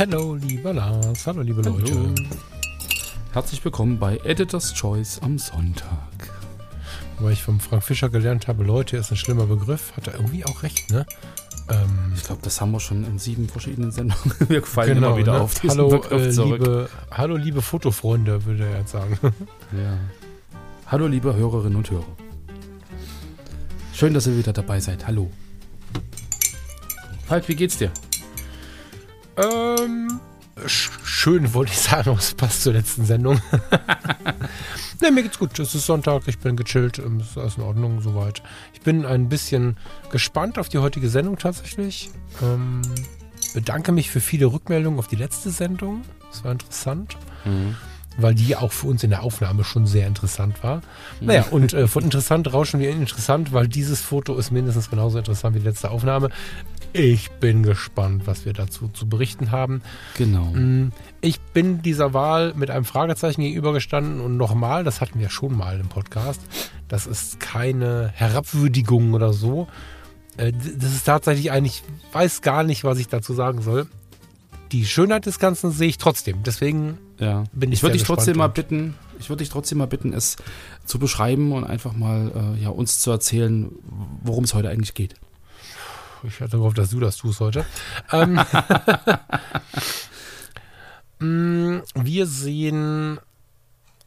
Hallo, lieber Lars. Hallo, liebe Hallo. Leute. Herzlich willkommen bei Editor's Choice am Sonntag. Weil ich vom Frank Fischer gelernt habe, Leute ist ein schlimmer Begriff, hat er irgendwie auch recht, ne? Ähm, ich glaube, das haben wir schon in sieben verschiedenen Sendungen. Wir fallen genau, immer wieder ne? auf diesen hallo, Begriff äh, zurück. Liebe, hallo, liebe Fotofreunde, würde er jetzt sagen. ja. Hallo, liebe Hörerinnen und Hörer. Schön, dass ihr wieder dabei seid. Hallo. Falk, wie geht's dir? Ähm, schön, wollte ich sagen, es passt zur letzten Sendung. ne, mir geht's gut. Es ist Sonntag, ich bin gechillt, ähm, ist alles in Ordnung soweit. Ich bin ein bisschen gespannt auf die heutige Sendung tatsächlich. Ähm, bedanke mich für viele Rückmeldungen auf die letzte Sendung. Das war interessant. Mhm weil die auch für uns in der Aufnahme schon sehr interessant war. Naja, und äh, von interessant rauschen wir in interessant, weil dieses Foto ist mindestens genauso interessant wie die letzte Aufnahme. Ich bin gespannt, was wir dazu zu berichten haben. Genau. Mm, ich bin dieser Wahl mit einem Fragezeichen gegenübergestanden und nochmal, das hatten wir schon mal im Podcast, das ist keine Herabwürdigung oder so. Äh, das ist tatsächlich eigentlich, ich weiß gar nicht, was ich dazu sagen soll die Schönheit des Ganzen sehe ich trotzdem. Deswegen ja. bin ich Ich würde dich trotzdem mal bitten, ich würde dich trotzdem mal bitten, es zu beschreiben und einfach mal äh, ja, uns zu erzählen, worum es heute eigentlich geht. Ich hatte gehofft, dass du das tust heute. ähm, mm, wir sehen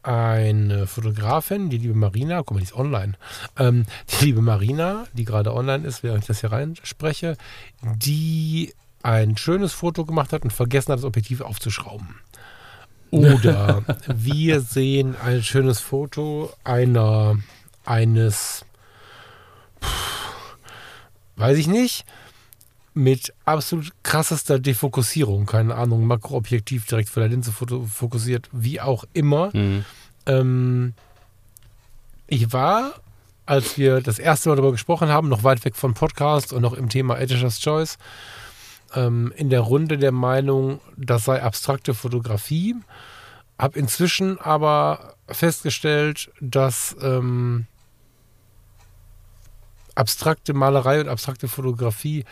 eine Fotografin, die liebe Marina, guck mal, die ist online. Ähm, die liebe Marina, die gerade online ist, während ich das hier reinspreche, die ein schönes Foto gemacht hat und vergessen hat, das Objektiv aufzuschrauben. Oder wir sehen ein schönes Foto einer, eines, pff, weiß ich nicht, mit absolut krassester Defokussierung, keine Ahnung, Makroobjektiv direkt vor der Linse fokussiert, wie auch immer. Mhm. Ähm, ich war, als wir das erste Mal darüber gesprochen haben, noch weit weg von Podcast und noch im Thema Editor's Choice, ähm, in der Runde der Meinung, das sei abstrakte Fotografie. Habe inzwischen aber festgestellt, dass ähm, abstrakte Malerei und abstrakte Fotografie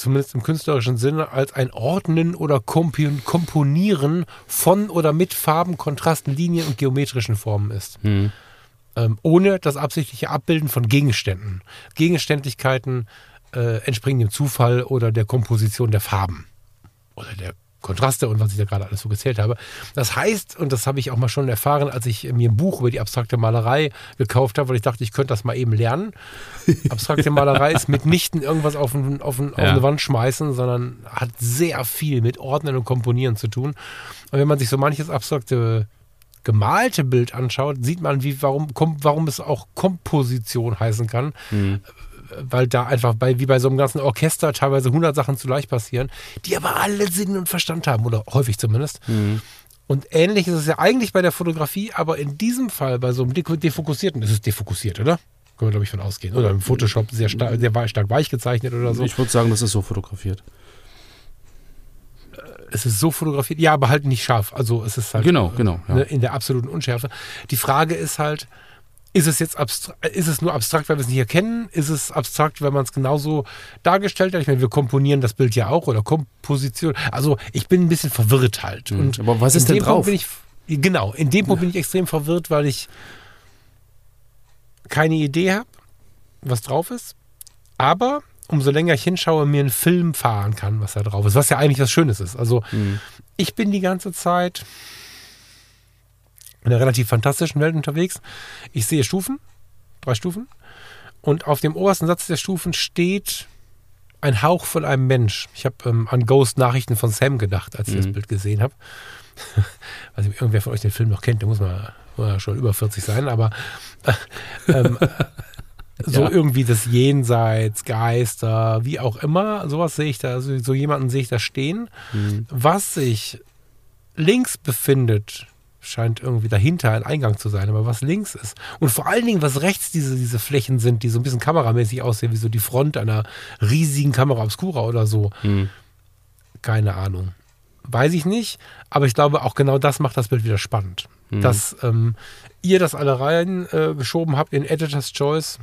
zumindest im künstlerischen Sinne, als ein Ordnen oder Komponieren von oder mit Farben, Kontrasten, Linien und geometrischen Formen ist. Hm. Ähm, ohne das absichtliche Abbilden von Gegenständen. Gegenständlichkeiten äh, entspringen dem Zufall oder der Komposition der Farben oder der Kontraste und was ich da gerade alles so gezählt habe. Das heißt, und das habe ich auch mal schon erfahren, als ich mir ein Buch über die abstrakte Malerei gekauft habe, weil ich dachte, ich könnte das mal eben lernen. Abstrakte Malerei ist mitnichten irgendwas auf, ein, auf, ein, auf ja. eine Wand schmeißen, sondern hat sehr viel mit Ordnen und Komponieren zu tun. Und wenn man sich so manches abstrakte gemalte Bild anschaut, sieht man, wie, warum, warum es auch Komposition heißen kann. Mhm weil da einfach bei, wie bei so einem ganzen Orchester teilweise 100 Sachen zugleich passieren, die aber alle Sinn und Verstand haben, oder häufig zumindest. Mhm. Und ähnlich ist es ja eigentlich bei der Fotografie, aber in diesem Fall bei so einem defokussierten, ist es defokussiert, oder? Können wir, glaube ich, von ausgehen. Oder im Photoshop sehr, star sehr stark weich gezeichnet oder so. Ich würde sagen, das ist so fotografiert. Äh, es ist so fotografiert, ja, aber halt nicht scharf. Also es ist halt genau, genau, ja. Ne, in der absoluten Unschärfe. Die Frage ist halt, ist es jetzt abstrakt, ist es nur abstrakt, weil wir es nicht erkennen? Ist es abstrakt, weil man es genauso dargestellt hat? Ich meine, wir komponieren das Bild ja auch oder Komposition. Also ich bin ein bisschen verwirrt halt. Mhm. Und Aber was ist denn drauf? Ich, genau, in dem Punkt bin ich extrem verwirrt, weil ich keine Idee habe, was drauf ist. Aber umso länger ich hinschaue, mir einen Film fahren kann, was da drauf ist, was ja eigentlich was Schönes ist. Also mhm. ich bin die ganze Zeit in einer relativ fantastischen Welt unterwegs. Ich sehe Stufen, drei Stufen. Und auf dem obersten Satz der Stufen steht ein Hauch von einem Mensch. Ich habe ähm, an Ghost-Nachrichten von Sam gedacht, als ich mhm. das Bild gesehen habe. Weiß nicht, irgendwer von euch den Film noch kennt, der muss mal, muss schon über 40 sein, aber äh, ähm, so ja. irgendwie das Jenseits, Geister, wie auch immer, sowas sehe ich da, so, so jemanden sehe ich da stehen. Mhm. Was ich links befindet, scheint irgendwie dahinter ein Eingang zu sein, aber was links ist und vor allen Dingen, was rechts diese, diese Flächen sind, die so ein bisschen kameramäßig aussehen, wie so die Front einer riesigen Kamera Obscura oder so. Hm. Keine Ahnung. Weiß ich nicht, aber ich glaube, auch genau das macht das Bild wieder spannend. Hm. Dass ähm, ihr das alle rein äh, geschoben habt in Editor's Choice,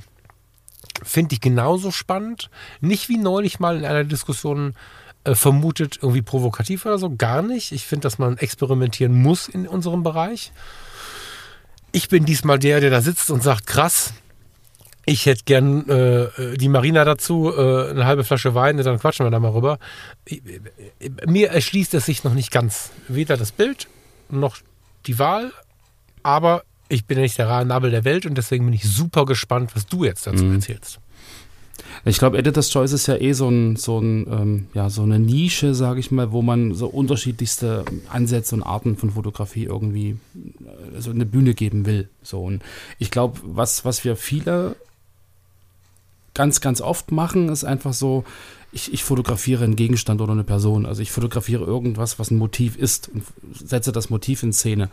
finde ich genauso spannend. Nicht wie neulich mal in einer Diskussion äh, vermutet, irgendwie provokativ oder so. Gar nicht. Ich finde, dass man experimentieren muss in unserem Bereich. Ich bin diesmal der, der da sitzt und sagt, krass, ich hätte gern äh, die Marina dazu, äh, eine halbe Flasche Wein, dann quatschen wir da mal rüber. Mir erschließt es sich noch nicht ganz. Weder das Bild noch die Wahl, aber ich bin ja nicht der Nabel der Welt und deswegen bin ich super gespannt, was du jetzt dazu mhm. erzählst. Ich glaube, Editor's Choice ist ja eh so, ein, so, ein, ähm, ja, so eine Nische, sage ich mal, wo man so unterschiedlichste Ansätze und Arten von Fotografie irgendwie äh, so eine Bühne geben will. So. Und ich glaube, was, was wir viele ganz, ganz oft machen, ist einfach so, ich, ich, fotografiere einen Gegenstand oder eine Person. Also ich fotografiere irgendwas, was ein Motiv ist und setze das Motiv in Szene.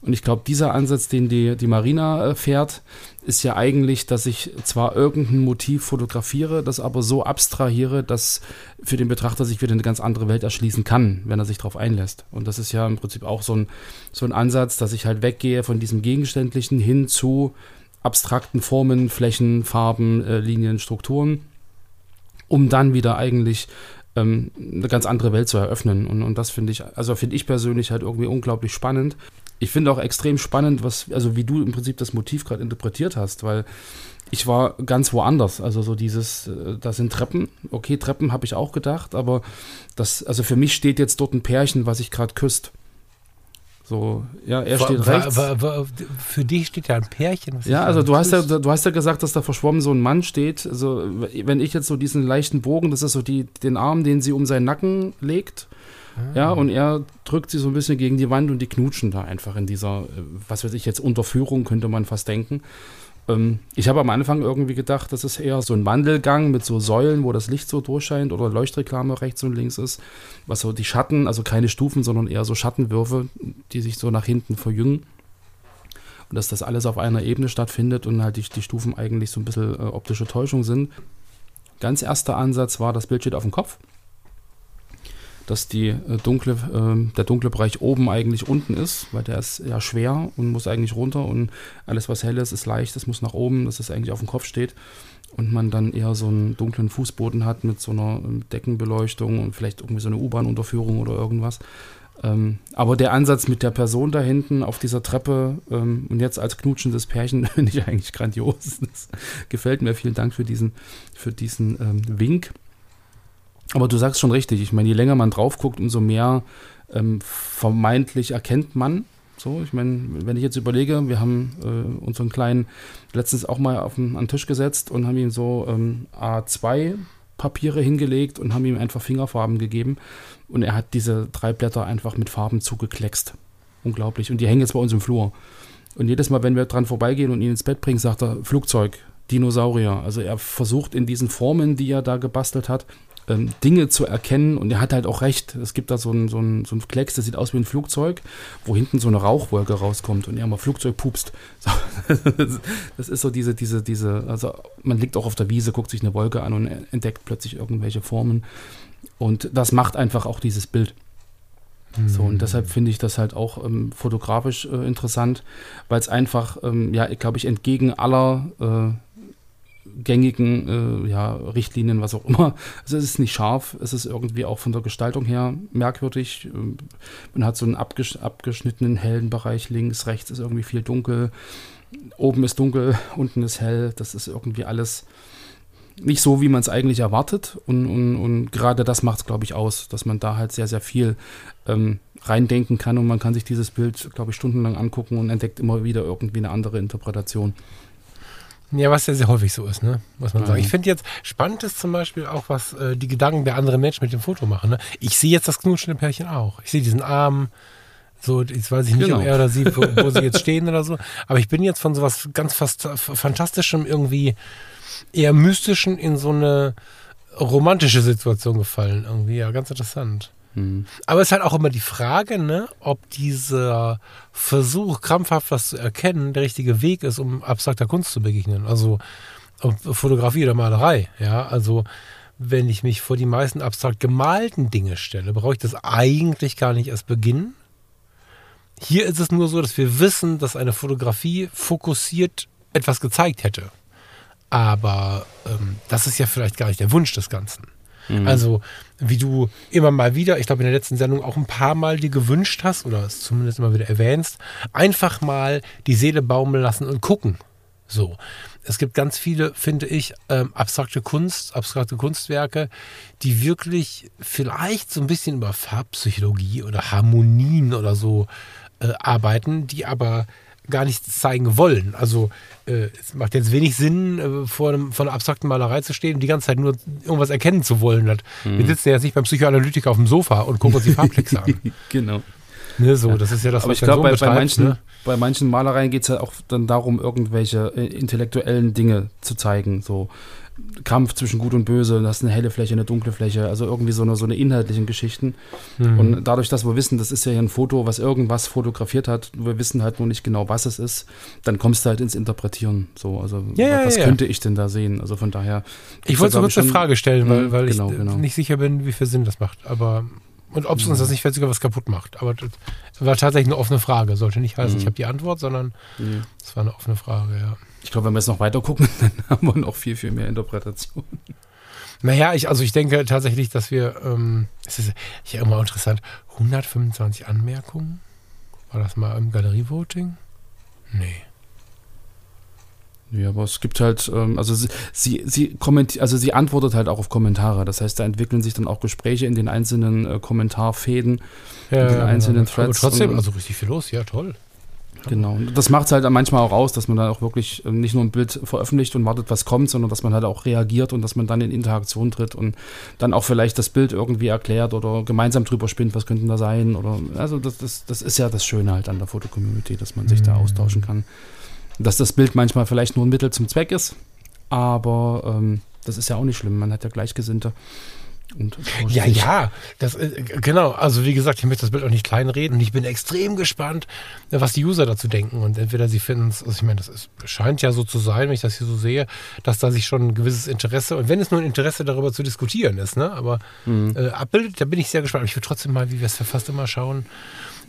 Und ich glaube, dieser Ansatz, den die, die Marina äh, fährt, ist ja eigentlich, dass ich zwar irgendein Motiv fotografiere, das aber so abstrahiere, dass für den Betrachter sich wieder eine ganz andere Welt erschließen kann, wenn er sich darauf einlässt. Und das ist ja im Prinzip auch so ein, so ein Ansatz, dass ich halt weggehe von diesem Gegenständlichen hin zu abstrakten Formen, Flächen, Farben, äh, Linien, Strukturen, um dann wieder eigentlich ähm, eine ganz andere Welt zu eröffnen. Und, und das finde ich, also finde ich persönlich halt irgendwie unglaublich spannend ich finde auch extrem spannend, was, also wie du im Prinzip das Motiv gerade interpretiert hast, weil ich war ganz woanders. Also so dieses, äh, das sind Treppen. Okay, Treppen habe ich auch gedacht, aber das, also für mich steht jetzt dort ein Pärchen, was sich gerade küsst. So, ja, er steht war, rechts. War, war, für dich steht ja ein Pärchen. ja, also du hast ja, du hast ja gesagt, dass da verschwommen so ein Mann steht. Also wenn ich jetzt so diesen leichten Bogen, das ist so die, den Arm, den sie um seinen Nacken legt ja, und er drückt sie so ein bisschen gegen die Wand und die knutschen da einfach in dieser, äh, was weiß ich jetzt, Unterführung, könnte man fast denken. Ähm, ich habe am Anfang irgendwie gedacht, das ist eher so ein Wandelgang mit so Säulen, wo das Licht so durchscheint oder Leuchtreklame rechts und links ist. Was so die Schatten, also keine Stufen, sondern eher so Schattenwürfe, die sich so nach hinten verjüngen. Und dass das alles auf einer Ebene stattfindet und halt die, die Stufen eigentlich so ein bisschen äh, optische Täuschung sind. Ganz erster Ansatz war, das Bild steht auf dem Kopf dass die äh, dunkle, äh, der dunkle Bereich oben eigentlich unten ist, weil der ist ja schwer und muss eigentlich runter und alles, was hell ist, ist leicht, das muss nach oben, dass es eigentlich auf dem Kopf steht und man dann eher so einen dunklen Fußboden hat mit so einer ähm, Deckenbeleuchtung und vielleicht irgendwie so eine U-Bahn-Unterführung oder irgendwas. Ähm, aber der Ansatz mit der Person da hinten auf dieser Treppe ähm, und jetzt als knutschendes Pärchen finde ich eigentlich grandios. Das gefällt mir. Vielen Dank für diesen, für diesen ähm, Wink. Aber du sagst schon richtig, ich meine, je länger man drauf guckt, umso mehr ähm, vermeintlich erkennt man. So, ich meine, wenn ich jetzt überlege, wir haben äh, unseren kleinen letztens auch mal auf den, an den Tisch gesetzt und haben ihm so ähm, A2 Papiere hingelegt und haben ihm einfach Fingerfarben gegeben. Und er hat diese drei Blätter einfach mit Farben zugekleckst. Unglaublich. Und die hängen jetzt bei uns im Flur. Und jedes Mal, wenn wir dran vorbeigehen und ihn ins Bett bringen, sagt er Flugzeug, Dinosaurier. Also er versucht in diesen Formen, die er da gebastelt hat, ähm, Dinge zu erkennen. Und er hat halt auch recht. Es gibt da so ein, so, ein, so ein Klecks, das sieht aus wie ein Flugzeug, wo hinten so eine Rauchwolke rauskommt und er mal Flugzeug pupst. So, das ist so diese, diese, diese, also man liegt auch auf der Wiese, guckt sich eine Wolke an und entdeckt plötzlich irgendwelche Formen. Und das macht einfach auch dieses Bild. So, und deshalb mhm. finde ich das halt auch ähm, fotografisch äh, interessant, weil es einfach, ähm, ja, glaube ich, entgegen aller äh, gängigen äh, ja, Richtlinien, was auch immer. Also es ist nicht scharf, es ist irgendwie auch von der Gestaltung her merkwürdig. Ähm, man hat so einen abgesch abgeschnittenen hellen Bereich links, rechts ist irgendwie viel dunkel, oben ist dunkel, unten ist hell. Das ist irgendwie alles nicht so, wie man es eigentlich erwartet. Und, und, und gerade das macht es, glaube ich, aus, dass man da halt sehr, sehr viel ähm, reindenken kann und man kann sich dieses Bild, glaube ich, stundenlang angucken und entdeckt immer wieder irgendwie eine andere Interpretation. Ja, was ja sehr häufig so ist, ne? Muss man mhm. sagen. Ich finde jetzt spannend ist zum Beispiel auch, was äh, die Gedanken der anderen Menschen mit dem Foto machen. Ne? Ich sehe jetzt das knutschende Pärchen auch. Ich sehe diesen Arm, so, jetzt weiß ich nicht, genau. ob er oder sie, wo, wo sie jetzt stehen oder so. Aber ich bin jetzt von sowas ganz fast Fantastischem, irgendwie eher Mystischen in so eine romantische Situation gefallen. Irgendwie, ja, ganz interessant. Mhm. Aber es ist halt auch immer die Frage, ne, ob dieser Versuch, krampfhaft was zu erkennen, der richtige Weg ist, um abstrakter Kunst zu begegnen. Also ob Fotografie oder Malerei. Ja, also wenn ich mich vor die meisten abstrakt gemalten Dinge stelle, brauche ich das eigentlich gar nicht erst beginnen. Hier ist es nur so, dass wir wissen, dass eine Fotografie fokussiert etwas gezeigt hätte. Aber ähm, das ist ja vielleicht gar nicht der Wunsch des Ganzen. Also, wie du immer mal wieder, ich glaube in der letzten Sendung auch ein paar Mal dir gewünscht hast, oder es zumindest immer wieder erwähnst, einfach mal die Seele baumeln lassen und gucken. So. Es gibt ganz viele, finde ich, ähm, abstrakte Kunst, abstrakte Kunstwerke, die wirklich vielleicht so ein bisschen über Farbpsychologie oder Harmonien oder so äh, arbeiten, die aber gar nichts zeigen wollen. Also äh, es macht jetzt wenig Sinn, äh, vor, einem, vor einer abstrakten Malerei zu stehen und die ganze Zeit nur irgendwas erkennen zu wollen. Das, Wir sitzen ja jetzt nicht beim Psychoanalytiker auf dem Sofa und gucken uns die Farbklecks an. genau. Ne, so, das ist ja das, Aber ich glaube, bei, bei, manchen, ne? bei manchen Malereien geht es ja auch dann darum, irgendwelche äh, intellektuellen Dinge zu zeigen. So Kampf zwischen Gut und Böse, das ist eine helle Fläche, eine dunkle Fläche, also irgendwie so eine, so eine inhaltlichen Geschichten. Mhm. Und dadurch, dass wir wissen, das ist ja hier ein Foto, was irgendwas fotografiert hat, wir wissen halt nur nicht genau, was es ist, dann kommst du halt ins Interpretieren. So, also Ja, ja, was ja. könnte ich denn da sehen? Also von daher. Ich wollte so kurz eine Frage stellen, weil, Mhm, weil genau, ich genau. nicht sicher bin, wie viel Sinn das macht. Aber und ob es uns das nicht vielleicht sogar was kaputt macht. Aber das war tatsächlich eine offene Frage. Sollte nicht heißen, Mhm. ich habe die Antwort, sondern schon- es war eine offene Frage, ja. Ich glaube, wenn wir jetzt noch weiter gucken, dann haben wir noch viel, viel mehr Interpretation. Naja, ich, also ich denke tatsächlich, dass wir, ähm, es ist ja immer interessant, 125 Anmerkungen? War das mal im Galerievoting? Nee. Ja, aber es gibt halt, ähm, also sie, sie, sie kommentiert, also sie antwortet halt auch auf Kommentare. Das heißt, da entwickeln sich dann auch Gespräche in den einzelnen äh, Kommentarfäden. Ja, den einzelnen genau. Aber Threads trotzdem, und- also richtig viel los, ja, toll. Genau. Und das macht es halt dann manchmal auch aus, dass man dann auch wirklich ähm, nicht nur ein Bild veröffentlicht und wartet, was kommt, sondern dass man halt auch reagiert und dass man dann in Interaktion tritt und dann auch vielleicht das Bild irgendwie erklärt oder gemeinsam drüber spinnt, was könnten da sein. Oder also das, das, das ist ja das Schöne halt an der Fotocommunity, dass man sich da Mhm. austauschen kann. Dass das Bild manchmal vielleicht nur ein Mittel zum Zweck ist, aber ähm, das ist ja auch nicht schlimm. Man hat ja Gleichgesinnte. Ja, ja, das, äh, genau. Also wie gesagt, ich möchte das Bild auch nicht kleinreden und ich bin extrem gespannt, was die User dazu denken. Und entweder sie finden es, also ich meine, das ist, scheint ja so zu sein, wenn ich das hier so sehe, dass da sich schon ein gewisses Interesse, und wenn es nur ein Interesse darüber zu diskutieren ist, ne, aber Mhm. äh, abbildet, da bin ich sehr gespannt. Aber ich würde trotzdem mal, wie wir es ja fast immer schauen,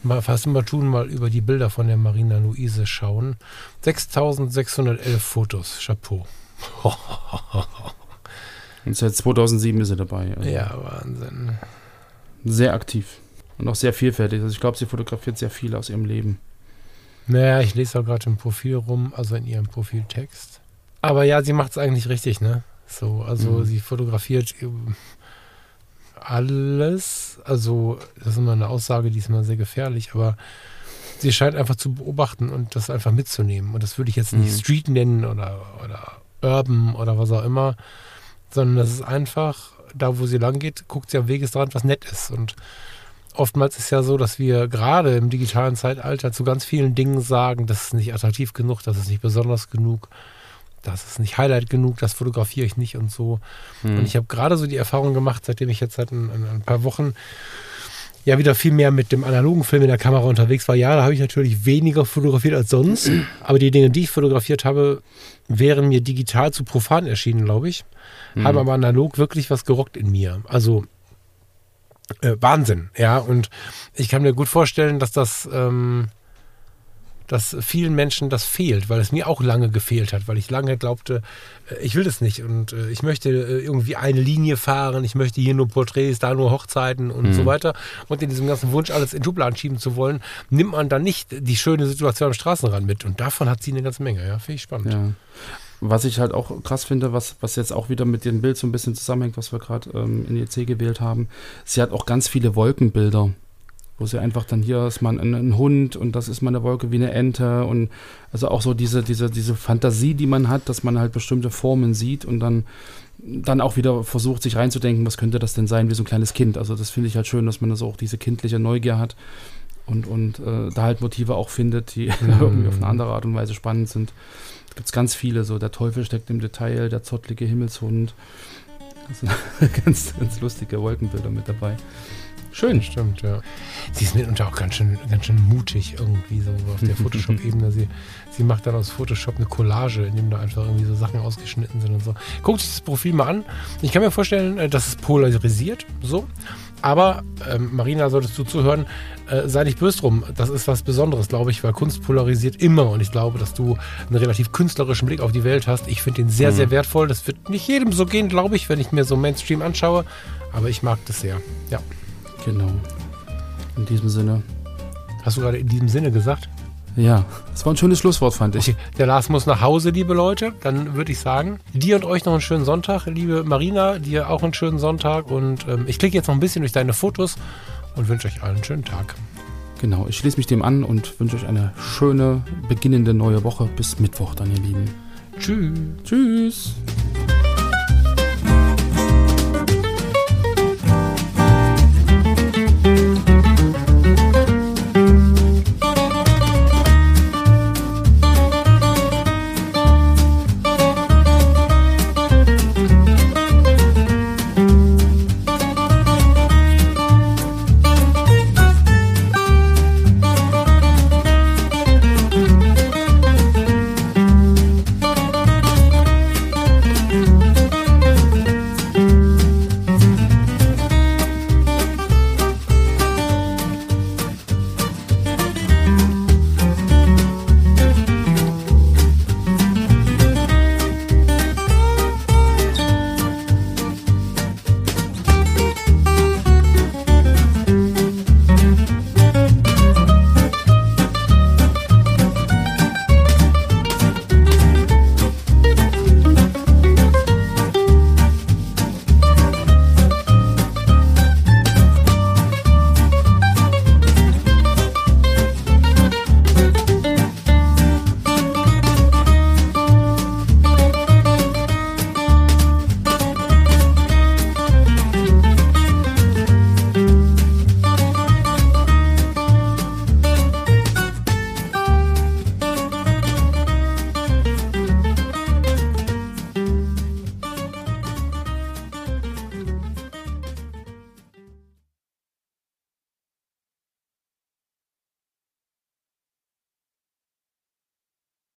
mal fast immer tun, mal über die Bilder von der Marina Luise schauen. 6611 Fotos, Chapeau. Und seit 2007 ist sie dabei. Also Ja, Wahnsinn. Sehr aktiv und auch sehr vielfältig. Also ich glaube, sie fotografiert sehr viel aus ihrem Leben. Naja, ich lese auch gerade im Profil rum, also in ihrem Profiltext. Aber ja, sie macht es eigentlich richtig, ne? So, also Mhm. sie fotografiert ähm, alles. Also, das ist immer eine Aussage, die ist immer sehr gefährlich, aber sie scheint einfach zu beobachten und das einfach mitzunehmen. Und das würde ich jetzt nicht Mhm. Street nennen oder, oder Urban oder was auch immer, sondern das ist einfach, da wo sie lang geht, guckt sie am Wegesrand, was nett ist. Und oftmals ist ja so, dass wir gerade im digitalen Zeitalter zu ganz vielen Dingen sagen, das ist nicht attraktiv genug, das ist nicht besonders genug, das ist nicht Highlight genug, das fotografiere ich nicht und so. Und ich habe gerade so die Erfahrung gemacht, seitdem ich jetzt seit ein, ein paar Wochen ja wieder viel mehr mit dem analogen Film in der Kamera unterwegs war. Ja, da habe ich natürlich weniger fotografiert als sonst, aber die Dinge, die ich fotografiert habe, wären mir digital zu profan erschienen, glaube ich. Mhm. Haben aber analog wirklich was gerockt in mir. Also äh, Wahnsinn, ja. Und ich kann mir gut vorstellen, dass das, ähm, dass vielen Menschen das fehlt, weil es mir auch lange gefehlt hat, weil ich lange glaubte, äh, ich will das nicht und äh, ich möchte äh, irgendwie eine Linie fahren, ich möchte hier nur Porträts, da nur Hochzeiten und Mhm. so weiter. Und in diesem ganzen Wunsch, alles in Schubladen schieben zu wollen, nimmt man dann nicht die schöne Situation am Straßenrand mit. Und davon hat sie eine ganze Menge, ja. Finde ich spannend. Ja. Was ich halt auch krass finde, was, was jetzt auch wieder mit dem Bild so ein bisschen zusammenhängt, was wir gerade ähm, in EC gewählt haben, sie hat auch ganz viele Wolkenbilder, wo sie einfach dann hier ist man ein, ein Hund und das ist mal eine Wolke wie eine Ente und also auch so diese, diese, diese Fantasie, die man hat, dass man halt bestimmte Formen sieht und dann dann auch wieder versucht, sich reinzudenken, was könnte das denn sein, wie so ein kleines Kind. Also das finde ich halt schön, dass man also auch diese kindliche Neugier hat und, und äh, da halt Motive auch findet, die irgendwie auf eine andere Art und Weise spannend sind. Da gibt es ganz viele, so der Teufel steckt im Detail, der zottlige Himmelshund. Also ganz, ganz lustige Wolkenbilder mit dabei. Schön. Stimmt, ja. Sie ist mitunter auch ganz schön, ganz schön mutig irgendwie so auf der Photoshop-Ebene. Sie, sie macht dann aus Photoshop eine Collage, in dem da einfach irgendwie so Sachen ausgeschnitten sind und so. Guckt sich das Profil mal an. Ich kann mir vorstellen, äh, dass es polarisiert, so. Aber, ähm, Marina, solltest du zuhören, äh, sei nicht böse drum. Das ist was Besonderes, glaube ich, weil Kunst polarisiert immer. Und ich glaube, dass du einen relativ künstlerischen Blick auf die Welt hast. Ich finde den sehr, Mhm. sehr wertvoll. Das wird nicht jedem so gehen, glaube ich, wenn ich mir so Mainstream anschaue. Aber ich mag das sehr. Ja. Genau. In diesem Sinne. Hast du gerade in diesem Sinne gesagt? Ja, das war ein schönes Schlusswort, fand ich. Okay, der Lars muss nach Hause, liebe Leute. Dann würde ich sagen, dir und euch noch einen schönen Sonntag. Liebe Marina, dir auch einen schönen Sonntag. Und ähm, ich klicke jetzt noch ein bisschen durch deine Fotos und wünsche euch allen einen schönen Tag. Genau, ich schließe mich dem an und wünsche euch eine schöne, beginnende neue Woche. Bis Mittwoch dann, ihr Lieben. Tschüss. Tschüss.